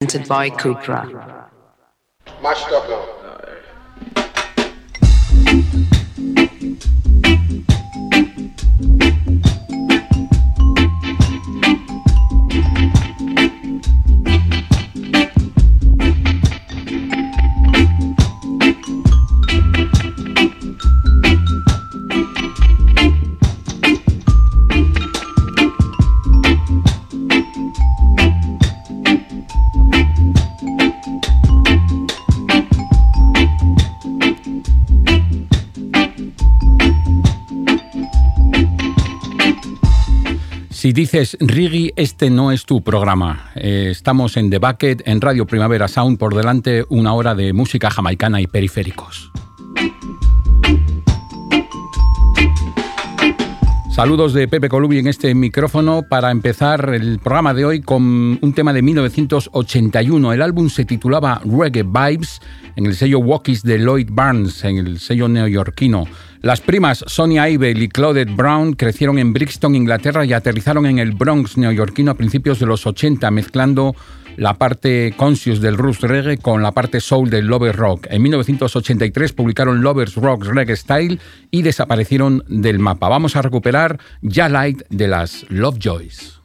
presented by Cupra. Si dices Rigi, este no es tu programa. Eh, estamos en The Bucket, en Radio Primavera Sound, por delante una hora de música jamaicana y periféricos. Saludos de Pepe Colubi en este micrófono para empezar el programa de hoy con un tema de 1981. El álbum se titulaba Reggae Vibes en el sello Walkies de Lloyd Barnes, en el sello neoyorquino. Las primas Sonia Ivel y Claudette Brown crecieron en Brixton, Inglaterra y aterrizaron en el Bronx neoyorquino a principios de los 80, mezclando la parte conscious del roots reggae con la parte soul del Lovers Rock. En 1983 publicaron Lovers Rock Reggae Style y desaparecieron del mapa. Vamos a recuperar Ya Light de las Lovejoys.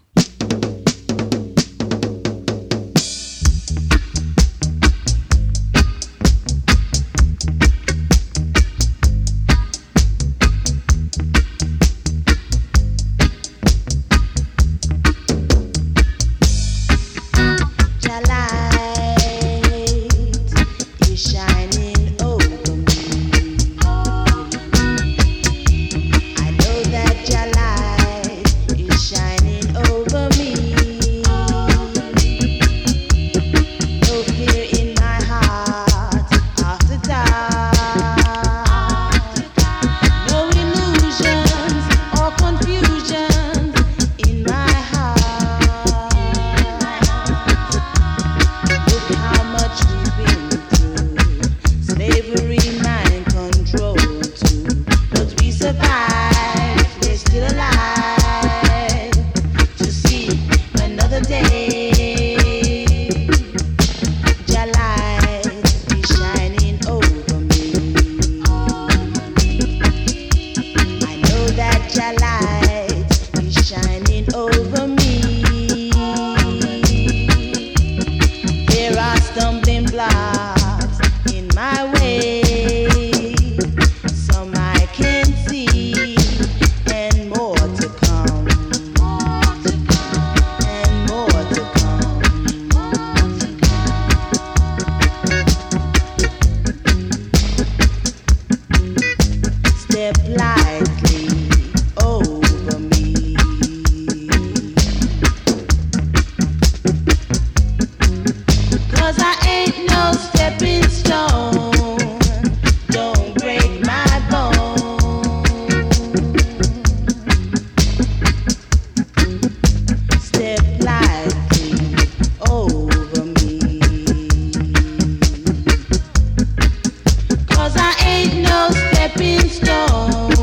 Stepping stone.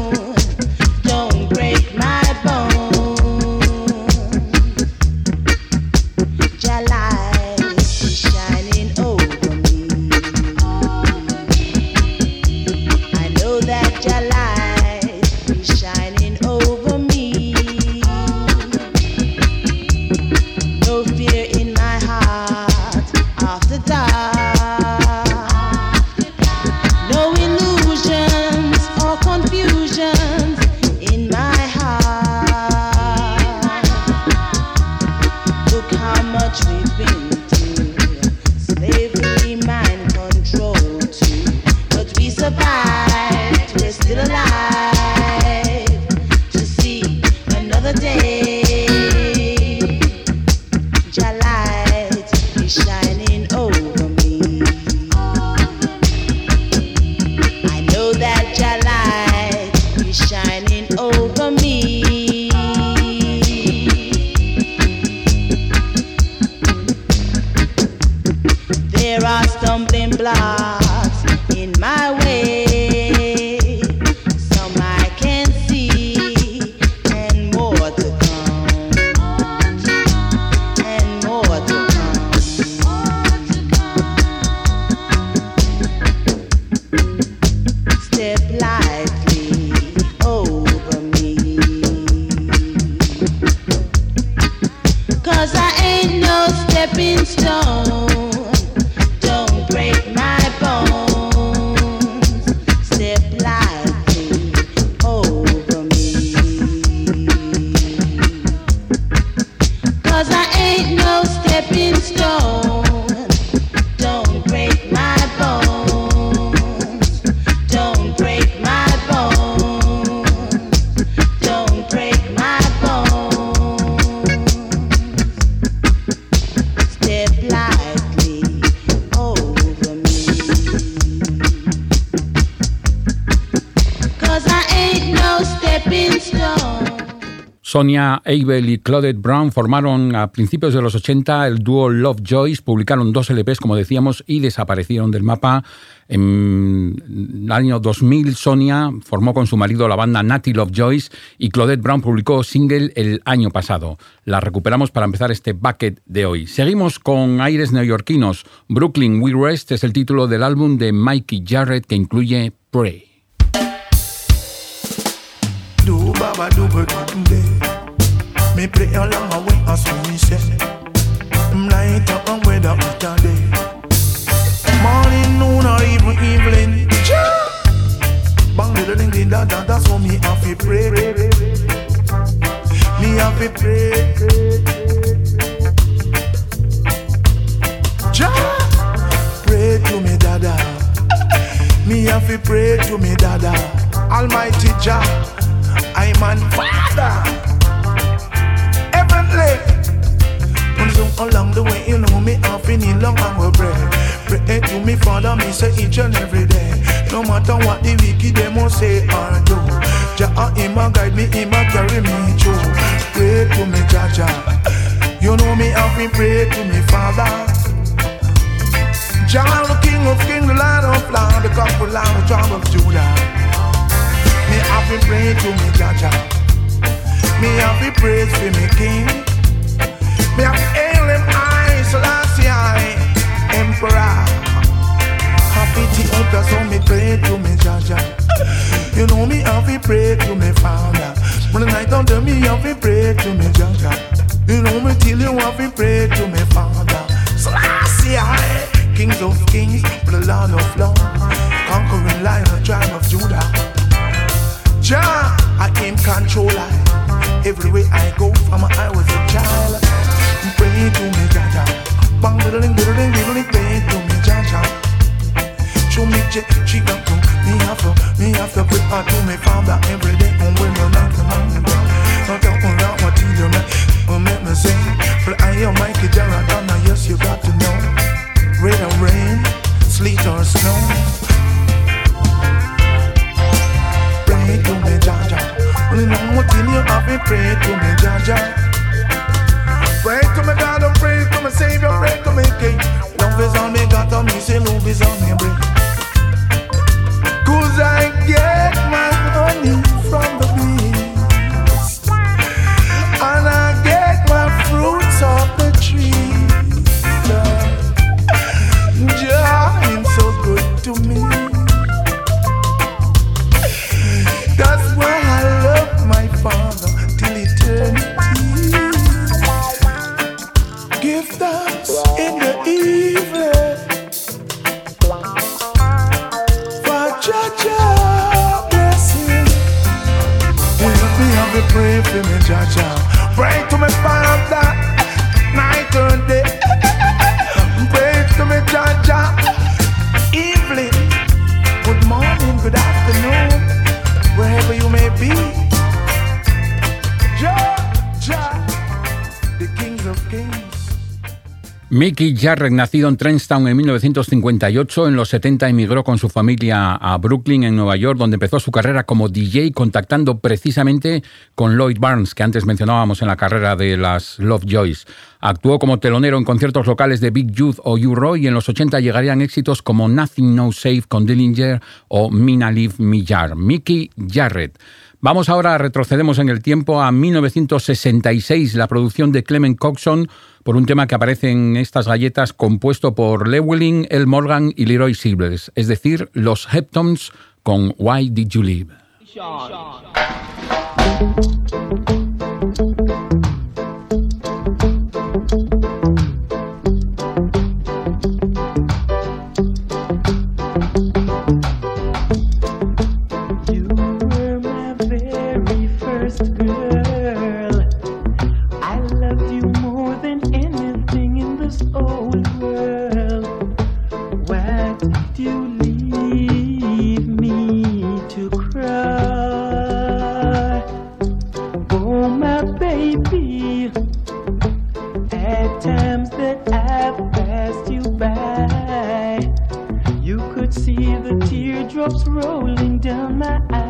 acceptance Sonia Abel y Claudette Brown formaron a principios de los 80 el dúo Love Joyce, publicaron dos LPs, como decíamos, y desaparecieron del mapa. En el año 2000, Sonia formó con su marido la banda Natty Love Joyce y Claudette Brown publicó single el año pasado. La recuperamos para empezar este bucket de hoy. Seguimos con aires neoyorquinos. Brooklyn We Rest es el título del álbum de Mikey Jarrett que incluye Pray. Me pray along away as we say. Night and weather it a day. Morning, noon or even evening. Bang little ding ding da da. That's what me have to pray. Me have to pray. Jah, pray to me, dada. Me have to pray to me, dada. Almighty Jah, I'm on Father play. And so along the way, you know me, been in long and will pray. Pray to me, Father, me say each and every day. No matter what the wicked them will say or do. Jah, him a guide me, him a carry me through. Pray to me, Jah, Jah. You know me, I've been pray to me, Father. Jah, the King of Kings, the Lord of Lords, the conqueror, the tribe of Judah. Me, I've been praying to me, Jah, Jah. Me have to praise for me king. Me have to hail him I, Selassie I, Emperor. Happy to help so me pray to me Jaja. You know me have to pray to me Father. When the night under me have to pray to me Jaja. You know me till you have to pray to me Father. Selassie I, Kings of Kings, the Lord of Lords, conquering lion tribe of Judah. Jah, I am controller. Everywhere I go, from I was a child. Pray to me, Jaja. Bang, diddling, diddling, diddling, pray to me, Jaja. Show me, J, she got to me have to, me have to her to me father every day. And when the night come on, I don't want out what you do, will make me sing. But I am Mikey Jaradona, yes, you got to know. Rain or rain, sleet or snow. Know what in you have to pray to me, Jaja. Pray to me, God, and pray to me, Savior, pray to me, King. Love is on me, God, on me, say love is on me, bring. Cause I get my honey from Jarrett, nacido en Trenstown en 1958, en los 70 emigró con su familia a Brooklyn, en Nueva York, donde empezó su carrera como DJ, contactando precisamente con Lloyd Barnes, que antes mencionábamos en la carrera de las Love Joys. Actuó como telonero en conciertos locales de Big Youth o U-Roy y en los 80 llegarían éxitos como Nothing No Safe con Dillinger o Mina Live Millar. Mickey Jarrett. Vamos ahora, retrocedemos en el tiempo a 1966, la producción de Clement Coxon por un tema que aparece en estas galletas compuesto por Llewellyn, El Morgan y Leroy Silvers, es decir, los Heptons con Why Did You Leave? At times that I've passed you by, you could see the teardrops rolling down my eyes.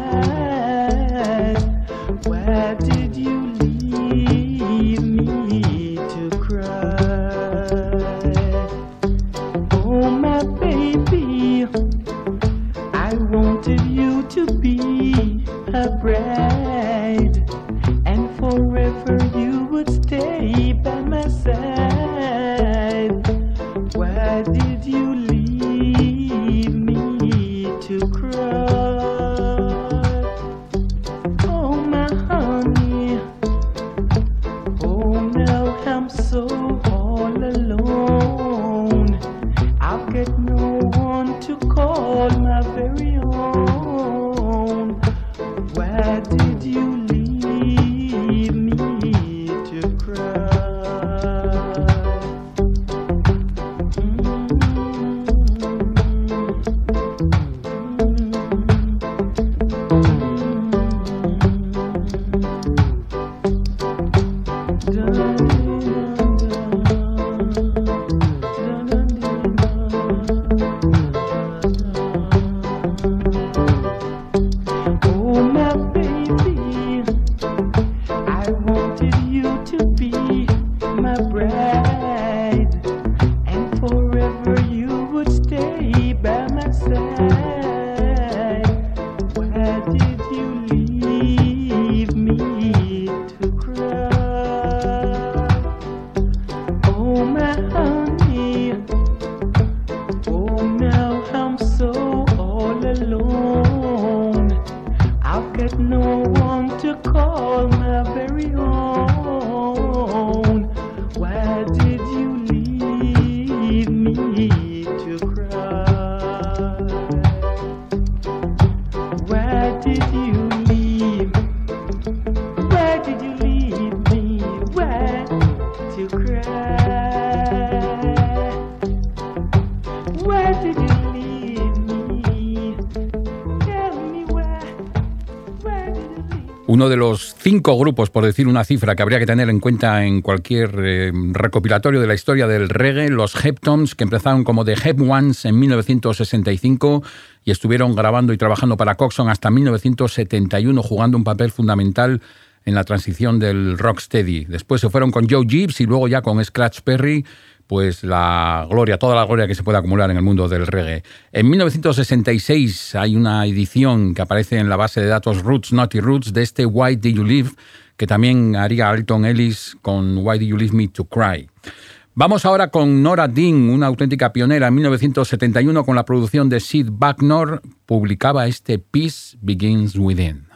Uno grupos, por decir una cifra, que habría que tener en cuenta en cualquier eh, recopilatorio de la historia del reggae, los Heptones, que empezaron como The Hep Ones en 1965 y estuvieron grabando y trabajando para Coxon hasta 1971, jugando un papel fundamental en la transición del rocksteady. Después se fueron con Joe Gibbs y luego ya con Scratch Perry pues la gloria, toda la gloria que se puede acumular en el mundo del reggae. En 1966 hay una edición que aparece en la base de datos Roots, Naughty Roots de este Why Did You Live, que también haría Alton Ellis con Why Did You Leave Me to Cry. Vamos ahora con Nora Dean, una auténtica pionera. En 1971, con la producción de Sid Bucknor, publicaba este Peace Begins Within.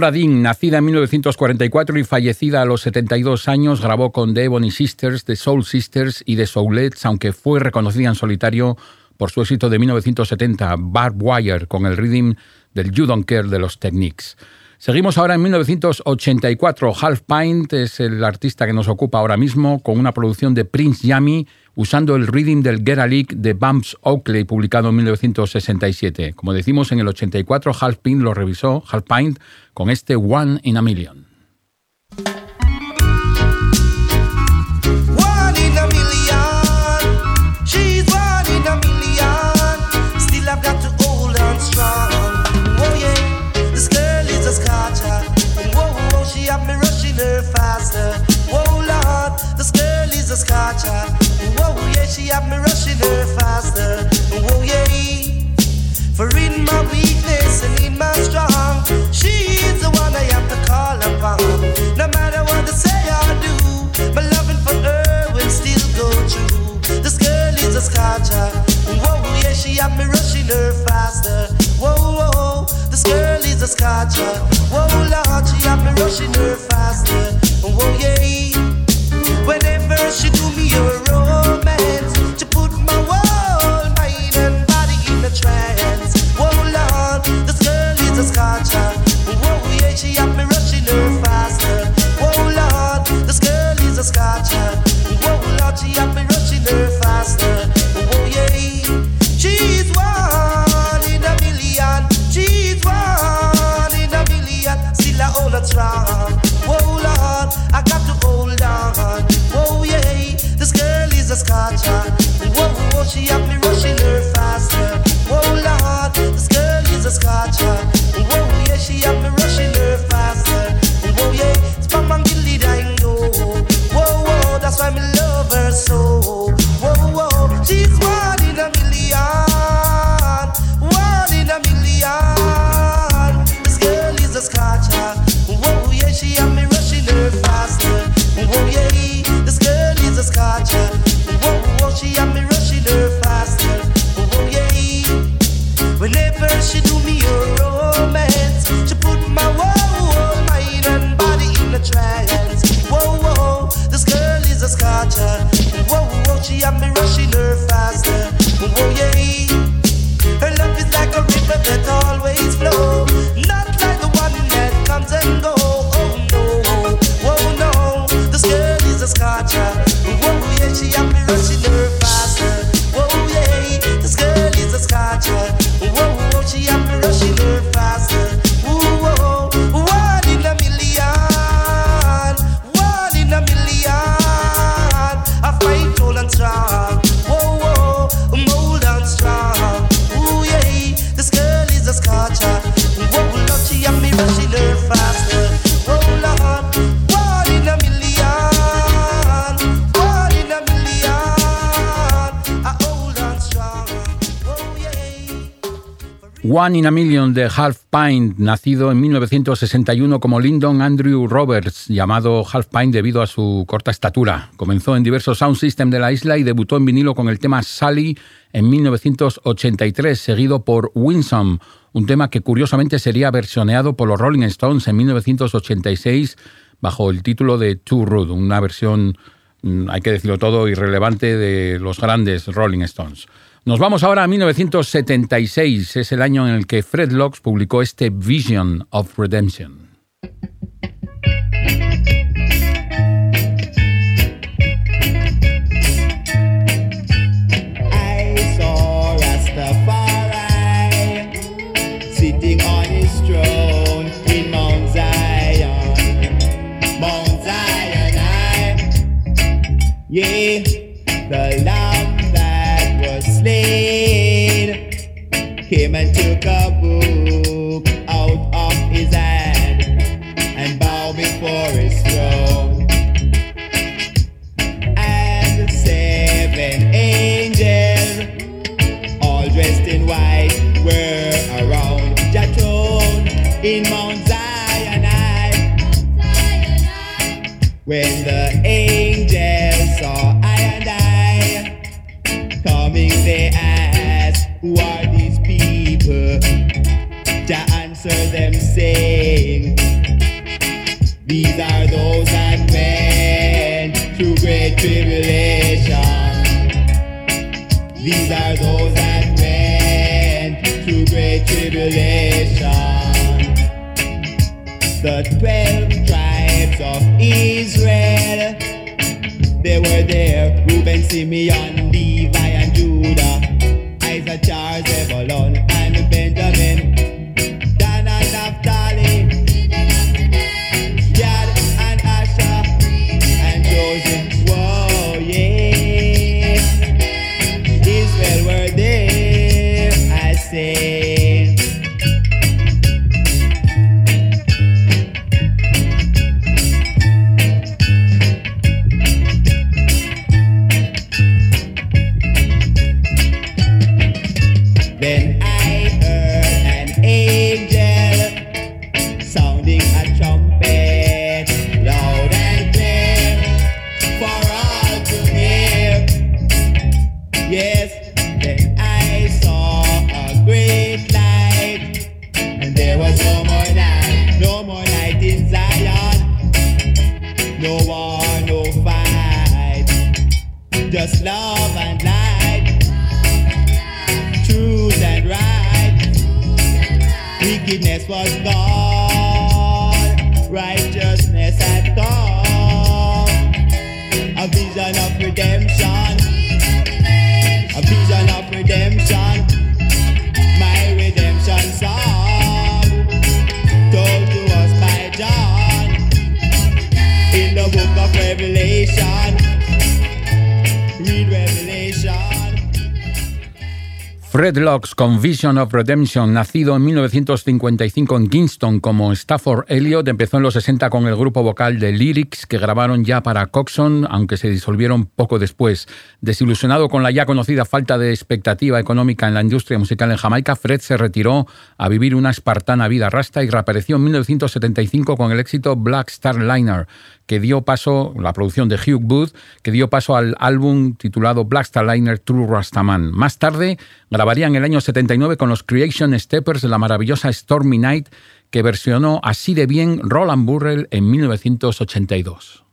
Dean, nacida en 1944 y fallecida a los 72 años, grabó con The Ebony Sisters, The Soul Sisters y The Soulettes, aunque fue reconocida en solitario por su éxito de 1970, Barb Wire, con el rhythm del You Don't Care de los Techniques. Seguimos ahora en 1984. Half Pint es el artista que nos ocupa ahora mismo con una producción de Prince Yami usando el reading del Get a Leak de Bumps Oakley publicado en 1967. Como decimos, en el 84 Half lo revisó, Half con este One in a Million. Rushing her faster. Whoa, this girl is a scotch, oh, Lord, she yummy rushing her faster, oh, yeah. Whenever she do me a romance, One in a Million de Half Pint, nacido en 1961 como Lyndon Andrew Roberts, llamado Half Pint debido a su corta estatura. Comenzó en diversos sound system de la isla y debutó en vinilo con el tema Sally en 1983, seguido por Winsome, un tema que curiosamente sería versioneado por los Rolling Stones en 1986 bajo el título de Too Rude, una versión, mm, hay que decirlo todo, irrelevante de los grandes Rolling Stones. Nos vamos ahora a 1976, es el año en el que Fred Locks publicó este Vision of Redemption. Came and took a book out of his hand and bowed before his throne. And seven angels, all dressed in white, were around the throne in Mount Zion. When the angels saw I and I coming, they asked, Who answer them, saying, those that went through great tribulation. These are those that went through great tribulation. The twelve tribes of Israel, they were there. Reuben, Simeon, Levi, and Judah. Isaac, Charles, Zebulun, Wickedness was gone, righteousness had come. A vision of redemption, a vision of redemption. Fred Locks con Vision of Redemption, nacido en 1955 en Kingston como Stafford Elliott, empezó en los 60 con el grupo vocal de Lyrics que grabaron ya para Coxon, aunque se disolvieron poco después. Desilusionado con la ya conocida falta de expectativa económica en la industria musical en Jamaica, Fred se retiró a vivir una espartana vida rasta y reapareció en 1975 con el éxito Black Star Liner, que dio paso, la producción de Hugh Booth, que dio paso al álbum titulado Black Star Liner True Rastaman. Más tarde grabaría en el año 79 con los Creation Steppers la maravillosa Stormy Night, que versionó así de bien Roland Burrell en 1982.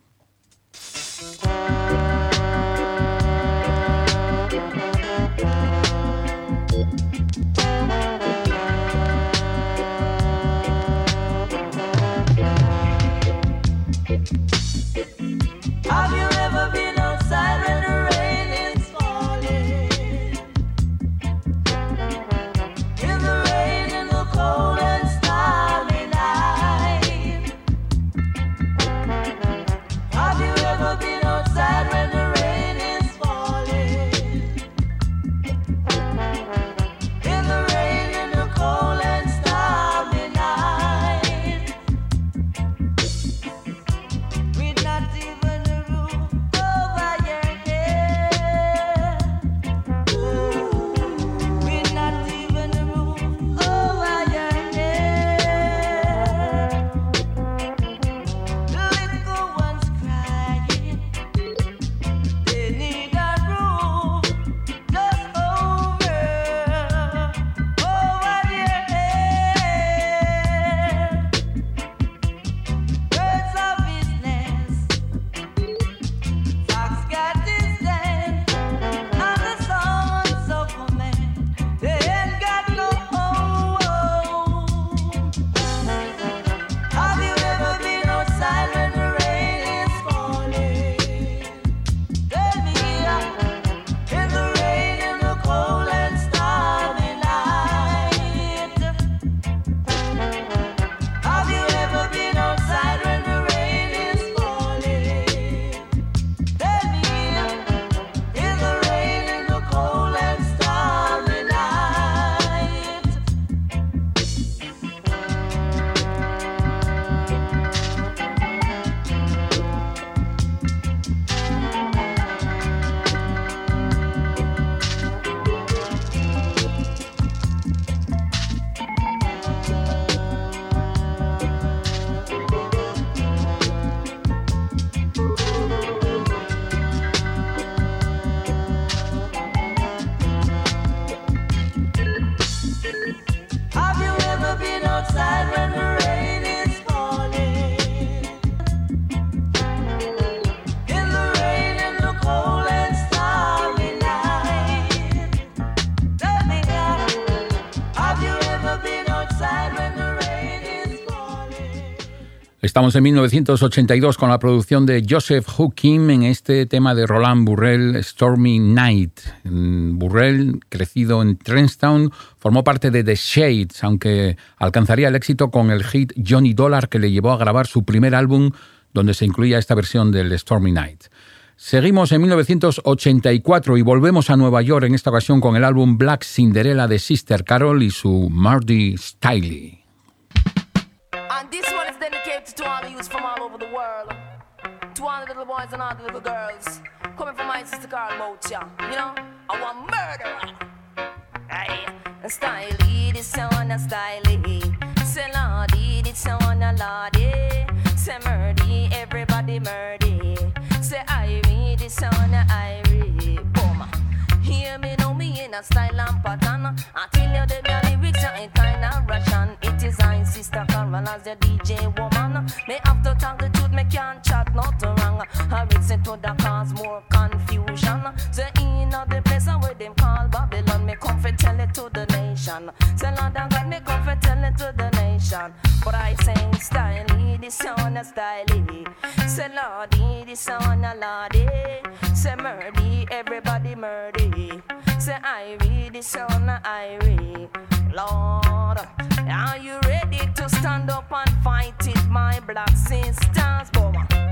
Estamos en 1982 con la producción de Joseph Hookim en este tema de Roland Burrell, Stormy Night. Mm, Burrell, crecido en Trenstown, formó parte de The Shades, aunque alcanzaría el éxito con el hit Johnny Dollar que le llevó a grabar su primer álbum donde se incluía esta versión del Stormy Night. Seguimos en 1984 y volvemos a Nueva York en esta ocasión con el álbum Black Cinderella de Sister Carol y su Marty Stiley. To the youths from all over the world. The little boys and all the little girls. Coming from my sister Carl Mocha. You know, I want murderer. Hey, a styly, this one a styly. Say lordy, this one a lordy. Say murdy, everybody murdy. Say Irie, this one a Irie. Boom. Hear me, know me in a style and pattern. I tell you the Sister Carol, as the DJ woman. Me have to tell the truth, me can't chat not wrong. I listen to the cause more confusion. Say in the place where them call Babylon, me come for tell it to the nation. Say Lord and God, me come for tell it to the nation. But I sing styly, this sound a styly. Say Lordy, this sound a lordy. Say murdy, everybody murdy. Say I read this sound a read. Lord, are you ready to stand up and fight it, my black sisters? Boom.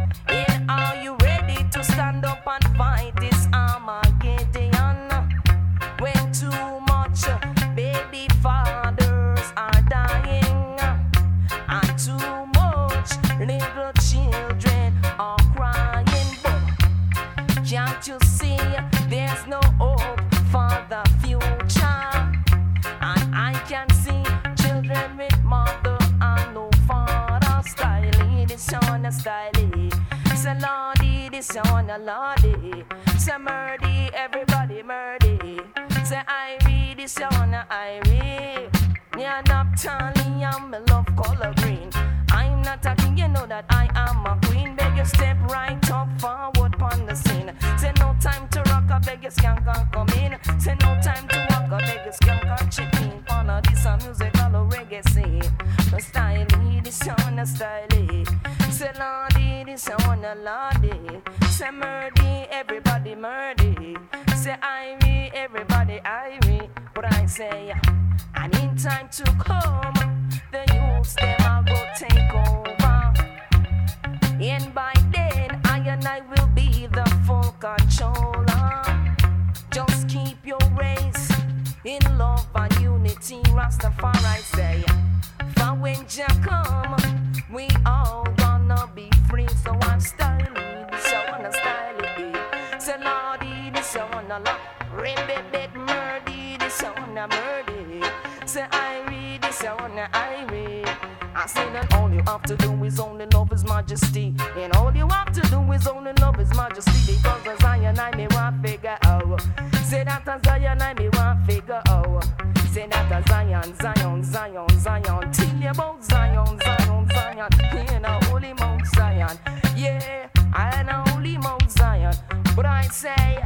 His Majesty because as I me want figure out. Say that as I and I me want figure oh. out. Say that as Zion, Zion, Zion, Zion. Tell you about Zion, Zion, Zion. In a holy Mount Zion, yeah, I know holy Mount Zion. But I say.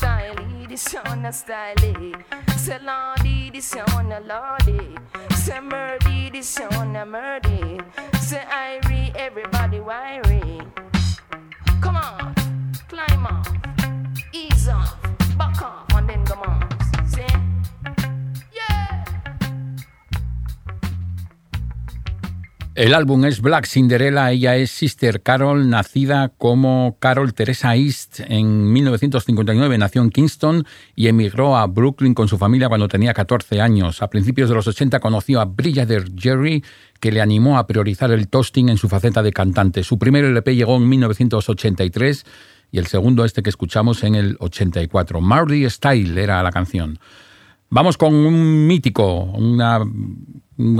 Styly, this on a styly. Say lordy, this on a lordy. Say murdy, this on a murdy. Say Irie, everybody wiry. Come on, El álbum es Black Cinderella, ella es Sister Carol, nacida como Carol Teresa East en 1959, nació en Kingston y emigró a Brooklyn con su familia cuando tenía 14 años. A principios de los 80 conoció a Brigadier Jerry, que le animó a priorizar el toasting en su faceta de cantante. Su primer LP llegó en 1983 y el segundo este que escuchamos en el 84. Marty Style era la canción. Vamos con un mítico, un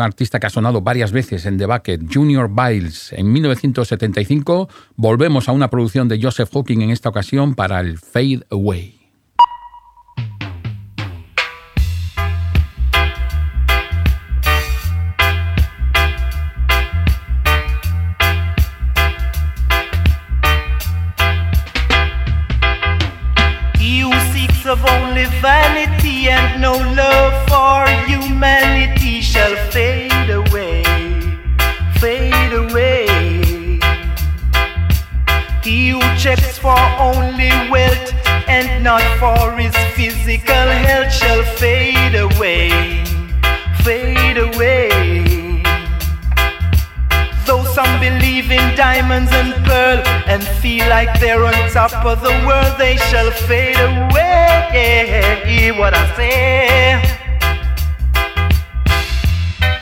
artista que ha sonado varias veces en The Bucket, Junior Biles. En 1975 volvemos a una producción de Joseph Hawking en esta ocasión para el Fade Away. Not for his physical health shall fade away, fade away. Though some believe in diamonds and pearl and feel like they're on top of the world, they shall fade away. Hear what I say.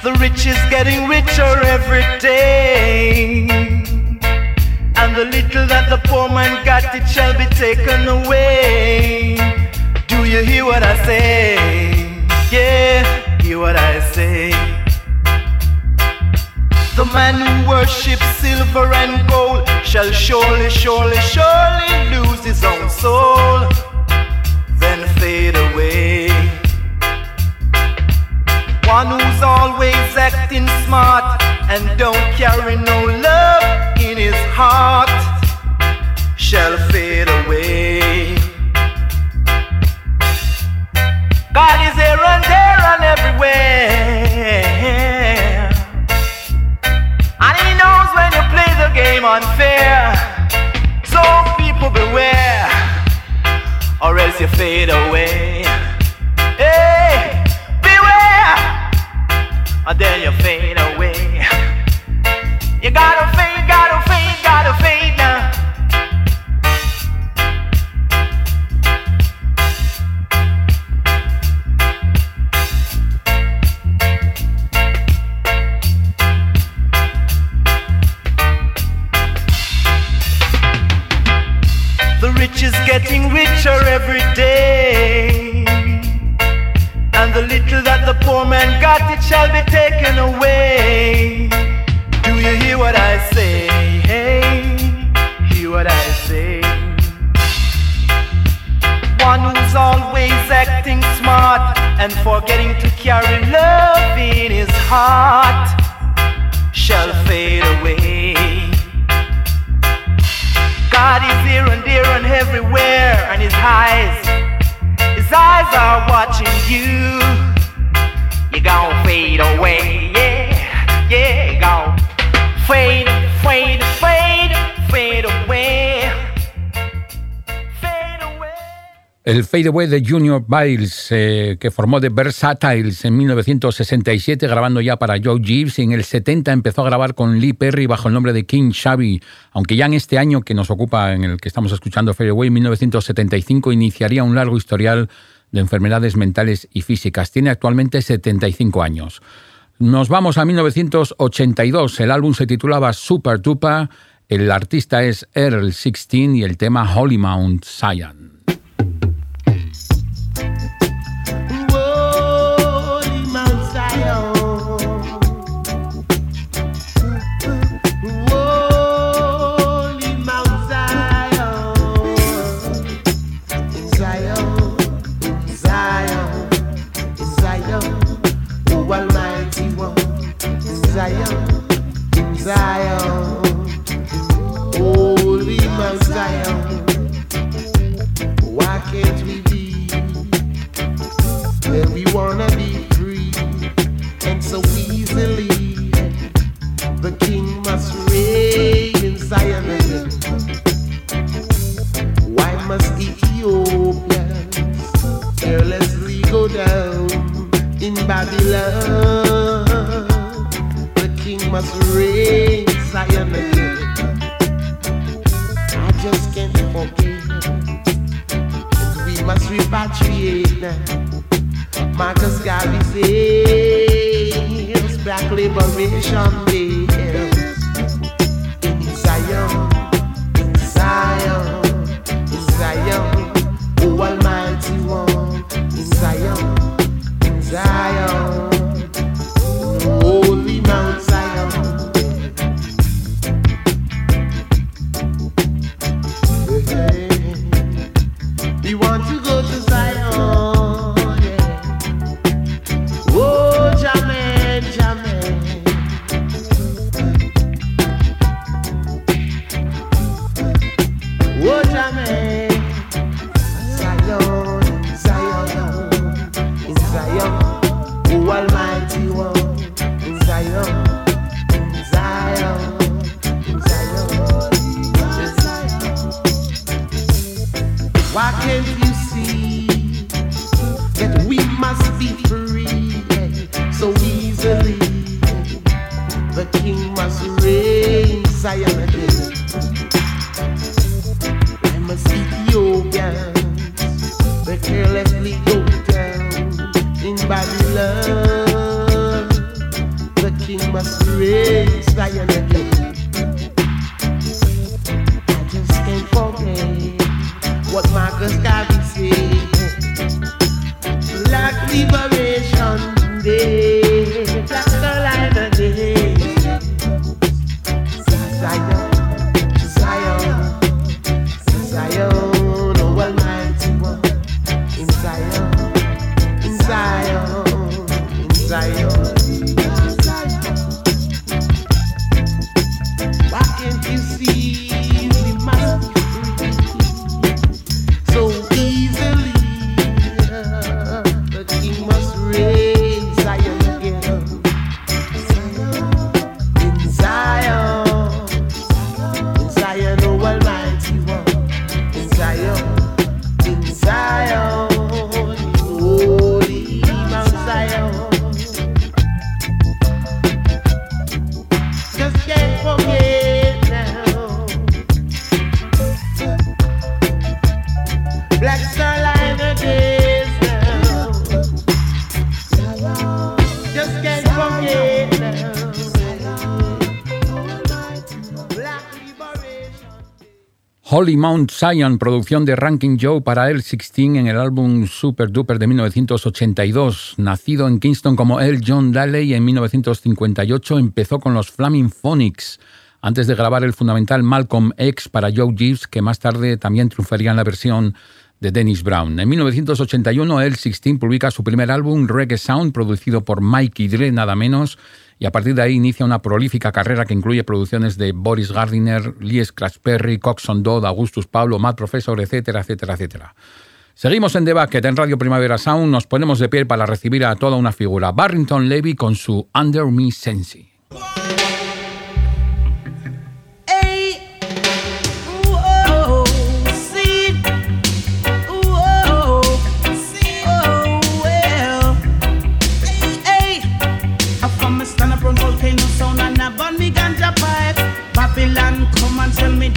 The rich is getting richer every day. And the little that the poor man got, it shall be taken away. Do you hear what I say? Yeah, hear what I say. The man who worships silver and gold shall surely, surely, surely lose his own soul, then fade away. One who's always acting smart and don't carry no love in his heart shall fade away. God is here and there and everywhere. And he knows when you play the game unfair. So people beware, or else you fade away. Hey, beware, and then you fade away. You gotta fade, shall be taken away. Do you hear what I say? One always acting smart and forgetting to carry love in his heart shall fade away. God is here and there and everywhere, and His eyes, His eyes are watching you. You gon' fade away, yeah, yeah, gon' fade, fade, fade El Fade Away de Junior Biles, eh, que formó The Versatiles en 1967, grabando ya para Joe Gibbs, y en el 70 empezó a grabar con Lee Perry bajo el nombre de King Shabby, aunque ya en este año que nos ocupa, en el que estamos escuchando Fade Away, 1975, iniciaría un largo historial de enfermedades mentales y físicas. Tiene actualmente 75 años. Nos vamos a 1982, el álbum se titulaba Super Duper, el artista es Earl 16 y el tema Holy Mount Zion. Zion. Holy Mount Zion. Why can't we be where we wanna be must Zion again. I Mount Zion, producción de Ranking Joe para L16 en el álbum Super Duper de 1982. Nacido en Kingston como L. John Daley en 1958, empezó con los Flaming Phonics, antes de grabar el fundamental Malcolm X para Joe Gibbs, que más tarde también triunfaría en la versión de Dennis Brown. En 1981, L16 publica su primer álbum, Reggae Sound, producido por Mikey Dre, nada menos, y a partir de ahí inicia una prolífica carrera que incluye producciones de Boris Gardiner, Lee Scratch Perry, Coxon Dodd, Augustus Pablo, Matt Professor, etcétera, etcétera, etcétera. Seguimos en The Bucket en Radio Primavera Sound, nos ponemos de pie para recibir a toda una figura, Barrington Levy con su Under Me Sensi.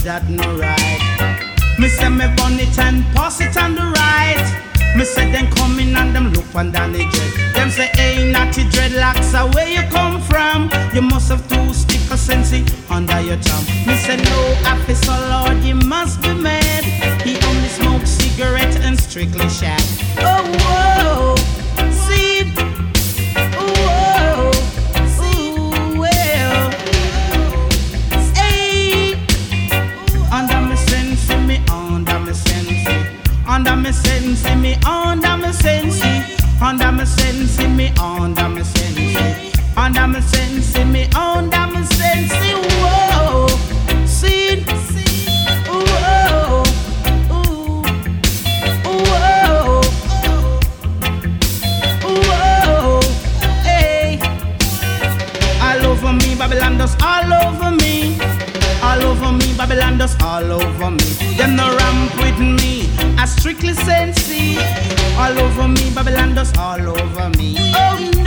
That no right. Me say me burn it and pass it on the right. Me say them come in and them look on down the jet. Them say, hey, natty dreadlocks, uh, where you come from? You must have two stick of sensi under your tongue. Me say, no, officer, Lord, you must be mad. He only smokes cigarette and strictly shag. Oh, whoa, me sense, me under me sense, under me sense, me under me sense, under me sense, me under me sense. Whoa, see, whoa, ooh, whoa, whoa, hey. All over me, Babylon dust all over Babylon dust all over me. Them no ramp with me, I strictly sensey. All over me, Babylon dust all over me. Oh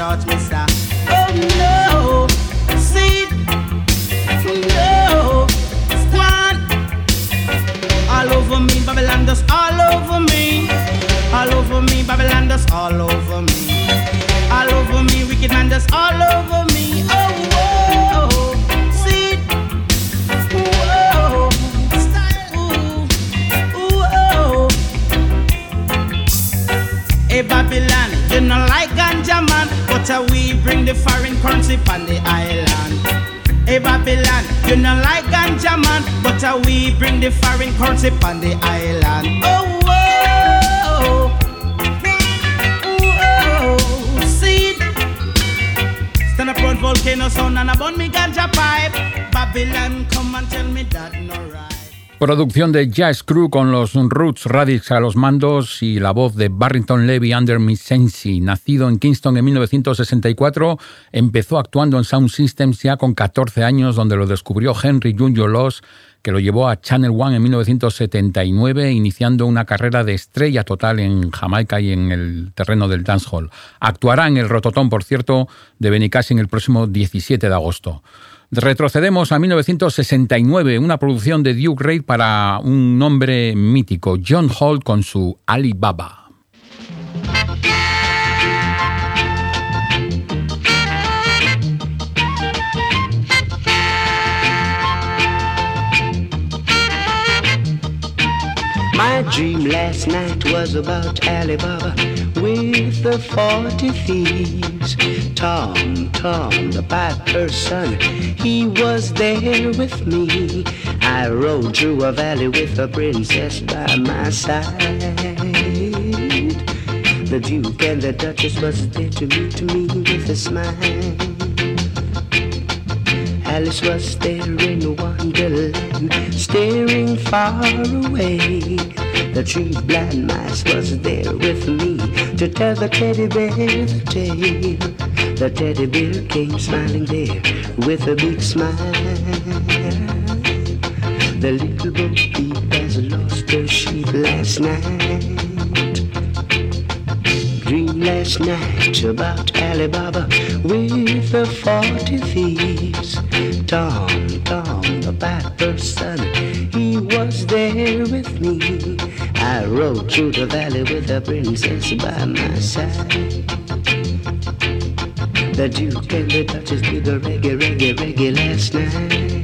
charge me. Oh, oh, oh, Producción de Jazz Crew con los Roots Radix a los mandos y la voz de Barrington Levy Under Sensi. Nacido en Kingston en 1964, empezó actuando en Sound Systems ya con 14 años, donde lo descubrió Henry Junior Loss que lo llevó a Channel One en 1979, iniciando una carrera de estrella total en Jamaica y en el terreno del dancehall. Actuará en el Rototón, por cierto, de Benicassin el próximo 17 de agosto. Retrocedemos a 1969, una producción de Duke Reid para un nombre mítico, John Holt con su Alibaba. My dream last night was about Alibaba with the forty thieves. Tom, Tom, the piper's son, he was there with me. I rode through a valley with a princess by my side. The Duke and the Duchess was there to meet me with a smile. Alice was there in Wonderland, staring far away. The tree blind mice was there with me to tell the teddy bear the tale. The teddy bear came smiling there with a big smile. The little bo peep has lost her sheep last night. Dream last night about Alibaba with the forty thieves. Tom, Tom, the piper's son, was there with me. I rode through the valley with the princess by my side. The Duke and the Duchess did the reggae, reggae, reggae last night.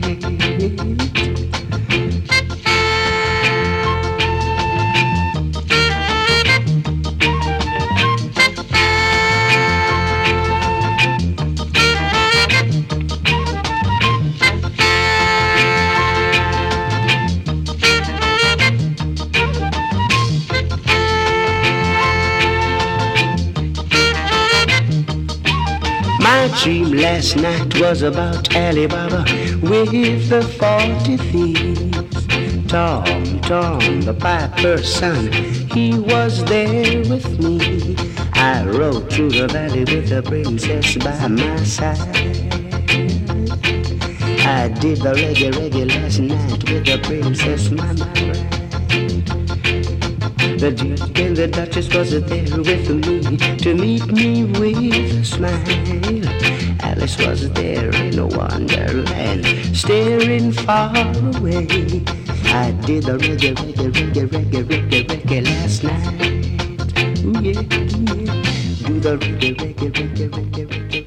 Last night was about Alibaba with the forty thieves. Tom, Tom, the piper's son, he was there with me. I rode through the valley with the princess by my side. I did the reggae, reggae last night with the princess, my, my. The Duke and the Duchess was there with me to meet me with a smile. Alice was there in a wonderland, staring far away. I did the reggae, reggae, reggae, reggae, reggae, reggae last night. Ooh, yeah, yeah. Do the reggae, reggae, reggae, reggae, reggae.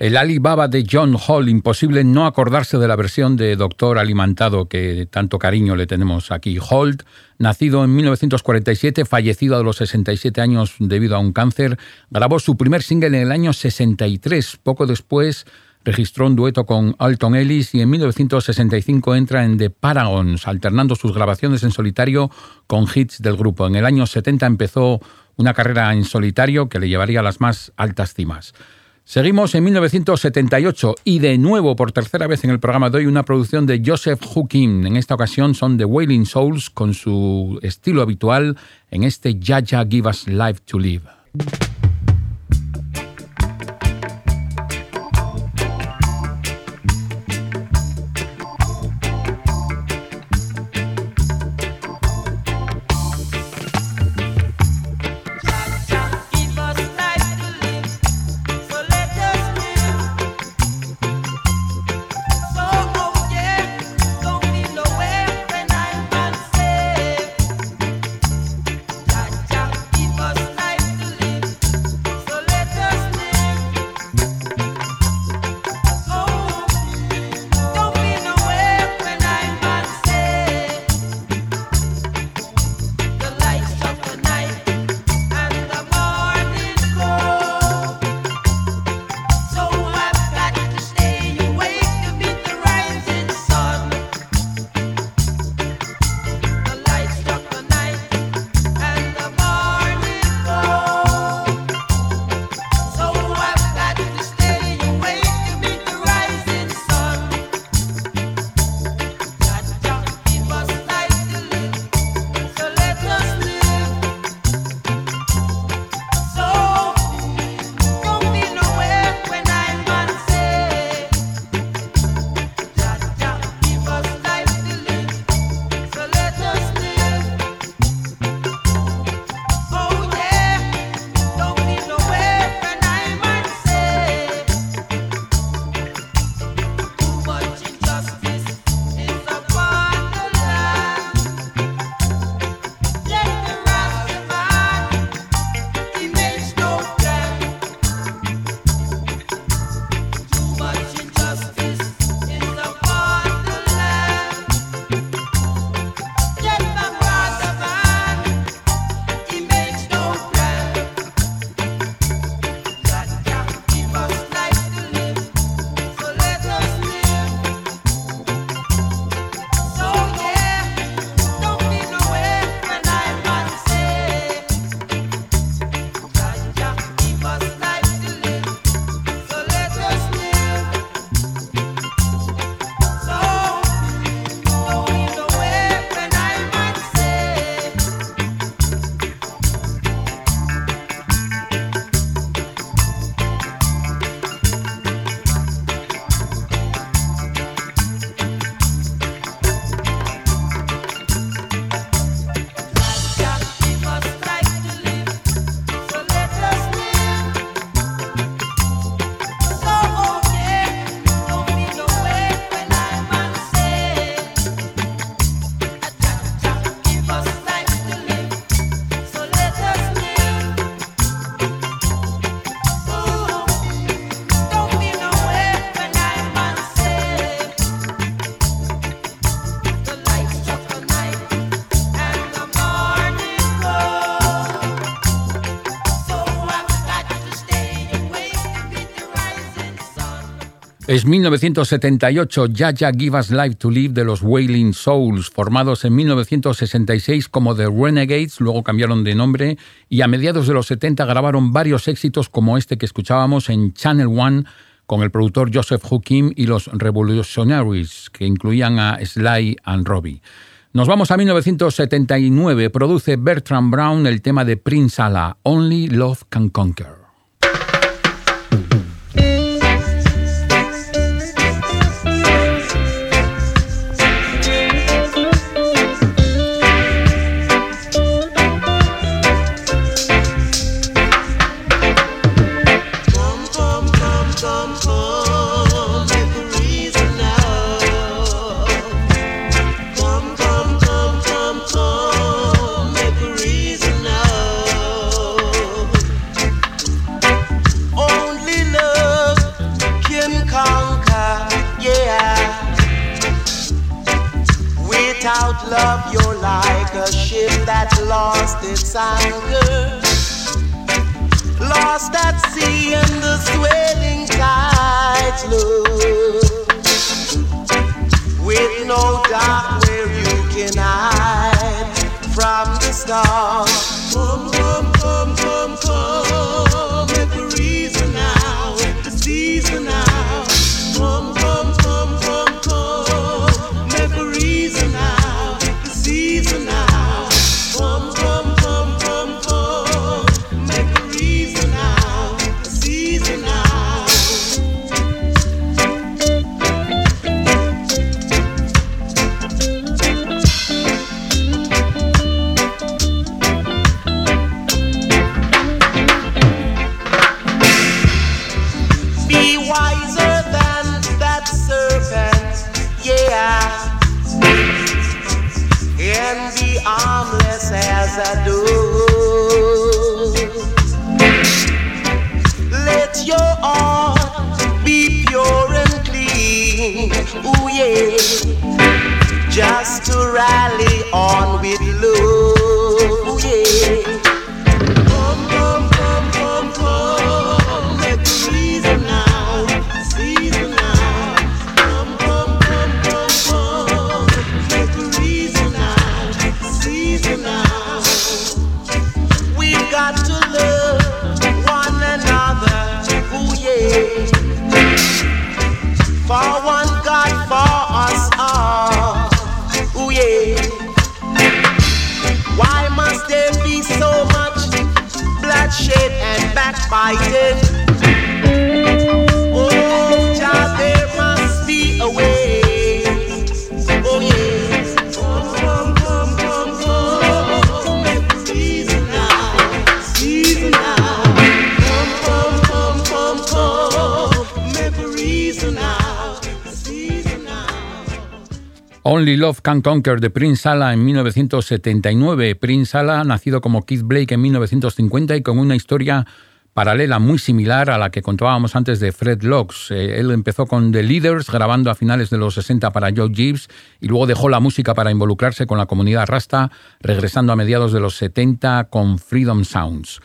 El Alibaba de John Hall, imposible no acordarse de la versión de Doctor Alimentado que tanto cariño le tenemos aquí. Holt, nacido en 1947, fallecido a los 67 años debido a un cáncer, grabó su primer single en el año 63. Poco después registró un dueto con Alton Ellis y en 1965 entra en The Paragons, alternando sus grabaciones en solitario con hits del grupo. En el año 70 empezó una carrera en solitario que le llevaría a las más altas cimas. Seguimos en 1978 y de nuevo por tercera vez en el programa de hoy una producción de Joseph Hookin. En esta ocasión son The Wailing Souls con su estilo habitual en este Jaja Give Us Life to Live. Es 1978, Ya Ya Give Us Life to Live de los Wailing Souls, formados en 1966 como The Renegades, luego cambiaron de nombre y a mediados de los 70 grabaron varios éxitos como este que escuchábamos en Channel One con el productor Joseph Hookim y los Revolutionaries, que incluían a Sly and Robbie. Nos vamos a 1979, produce Bertrand Brown el tema de Prince Allah, Only Love Can Conquer. Let your heart be pure and clean. Oh yeah. Just to rally. Only Love Can Conquer de Prince Sala en 1979. Prince Sala, nacido como Keith Blake en 1950 y con una historia paralela muy similar a la que contábamos antes de Fred Locks. Eh, él empezó con The Leaders, grabando a finales de los 60 para Joe Gibbs, y luego dejó la música para involucrarse con la comunidad rasta, regresando a mediados de los 70 con Freedom Sounds.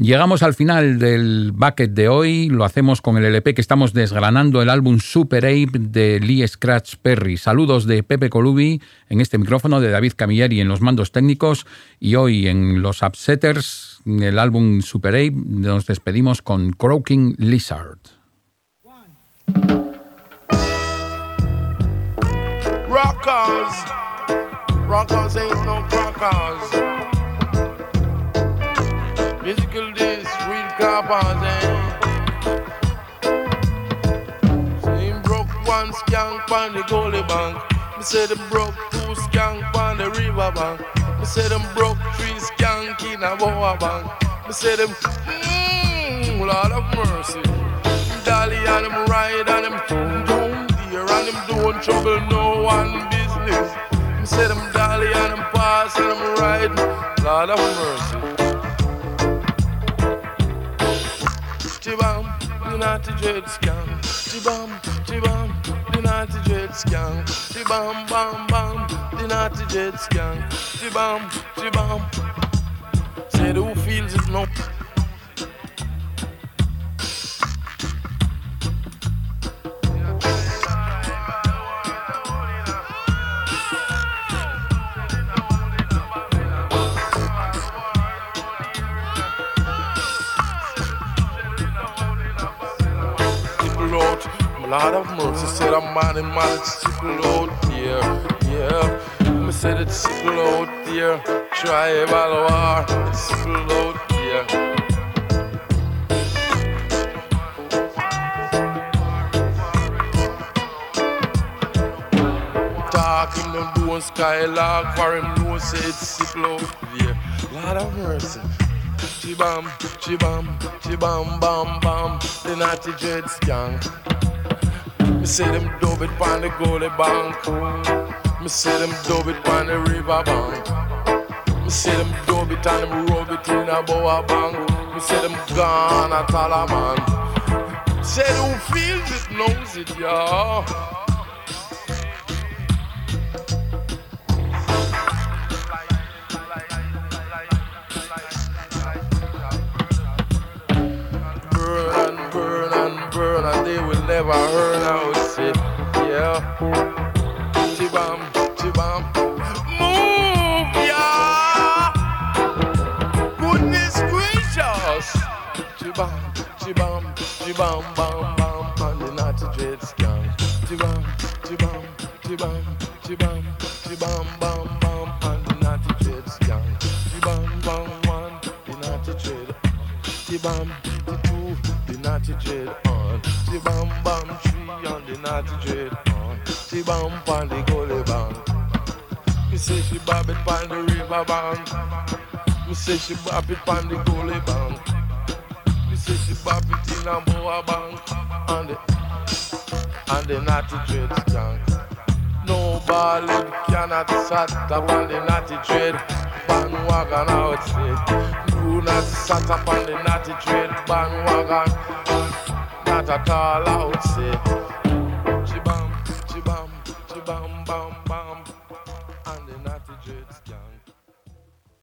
Llegamos al final del bucket de hoy, lo hacemos con el LP que estamos desgranando, el álbum Super Ape de Lee Scratch Perry. Saludos de Pepe Colubi en este micrófono, de David Camilleri en los mandos técnicos y hoy en los Upsetters, el álbum Super Ape, nos despedimos con Croaking Lizard. Ain't no eh? Same broke one skank on the goalie bank. Me say them broke two skank on the river bank. Me say them broke three skank in a boa bank. Me say them, mmm, Lord of mercy. Dolly and them ride and them down there and them don't trouble no one business. Me say them dolly and them pass and them ride, Lord of mercy. The naughty dread scam. Tibam, the naughty dread scam. Tibam, bam, bam, the naughty dread scam. Tibam, tibam. Said who feels it no? Lord of mercy, said man in man it's sickle out there. Yeah, me said it's sickle out there. Tribal war, it's sickle out there. Talking them doing skylark for him know say it's sickle out there. Lord of mercy. Chibam, chibam, chibam, bam, bam. The naughty dread skank. Me say them dub it pon the goalie bank. Me say them dub it pon the river bank. Me say them dub it and them rub it in a boa bank. Me say them gone at Talaman. Say who feels it knows it, yeah. burn and burn and burn and they will never heard out it. Yeah. Chibam, chibam. Pan the gully bank. Me say she bob it pan the river bank. Me say she bob it pan the gully bank. Me say she bob it in a boa bank. And the, and the naughty dread skank. No ballad cannot sat up on the naughty dread bandwagon outside. Do not sat up on the naughty dread bandwagon. Not at all outside.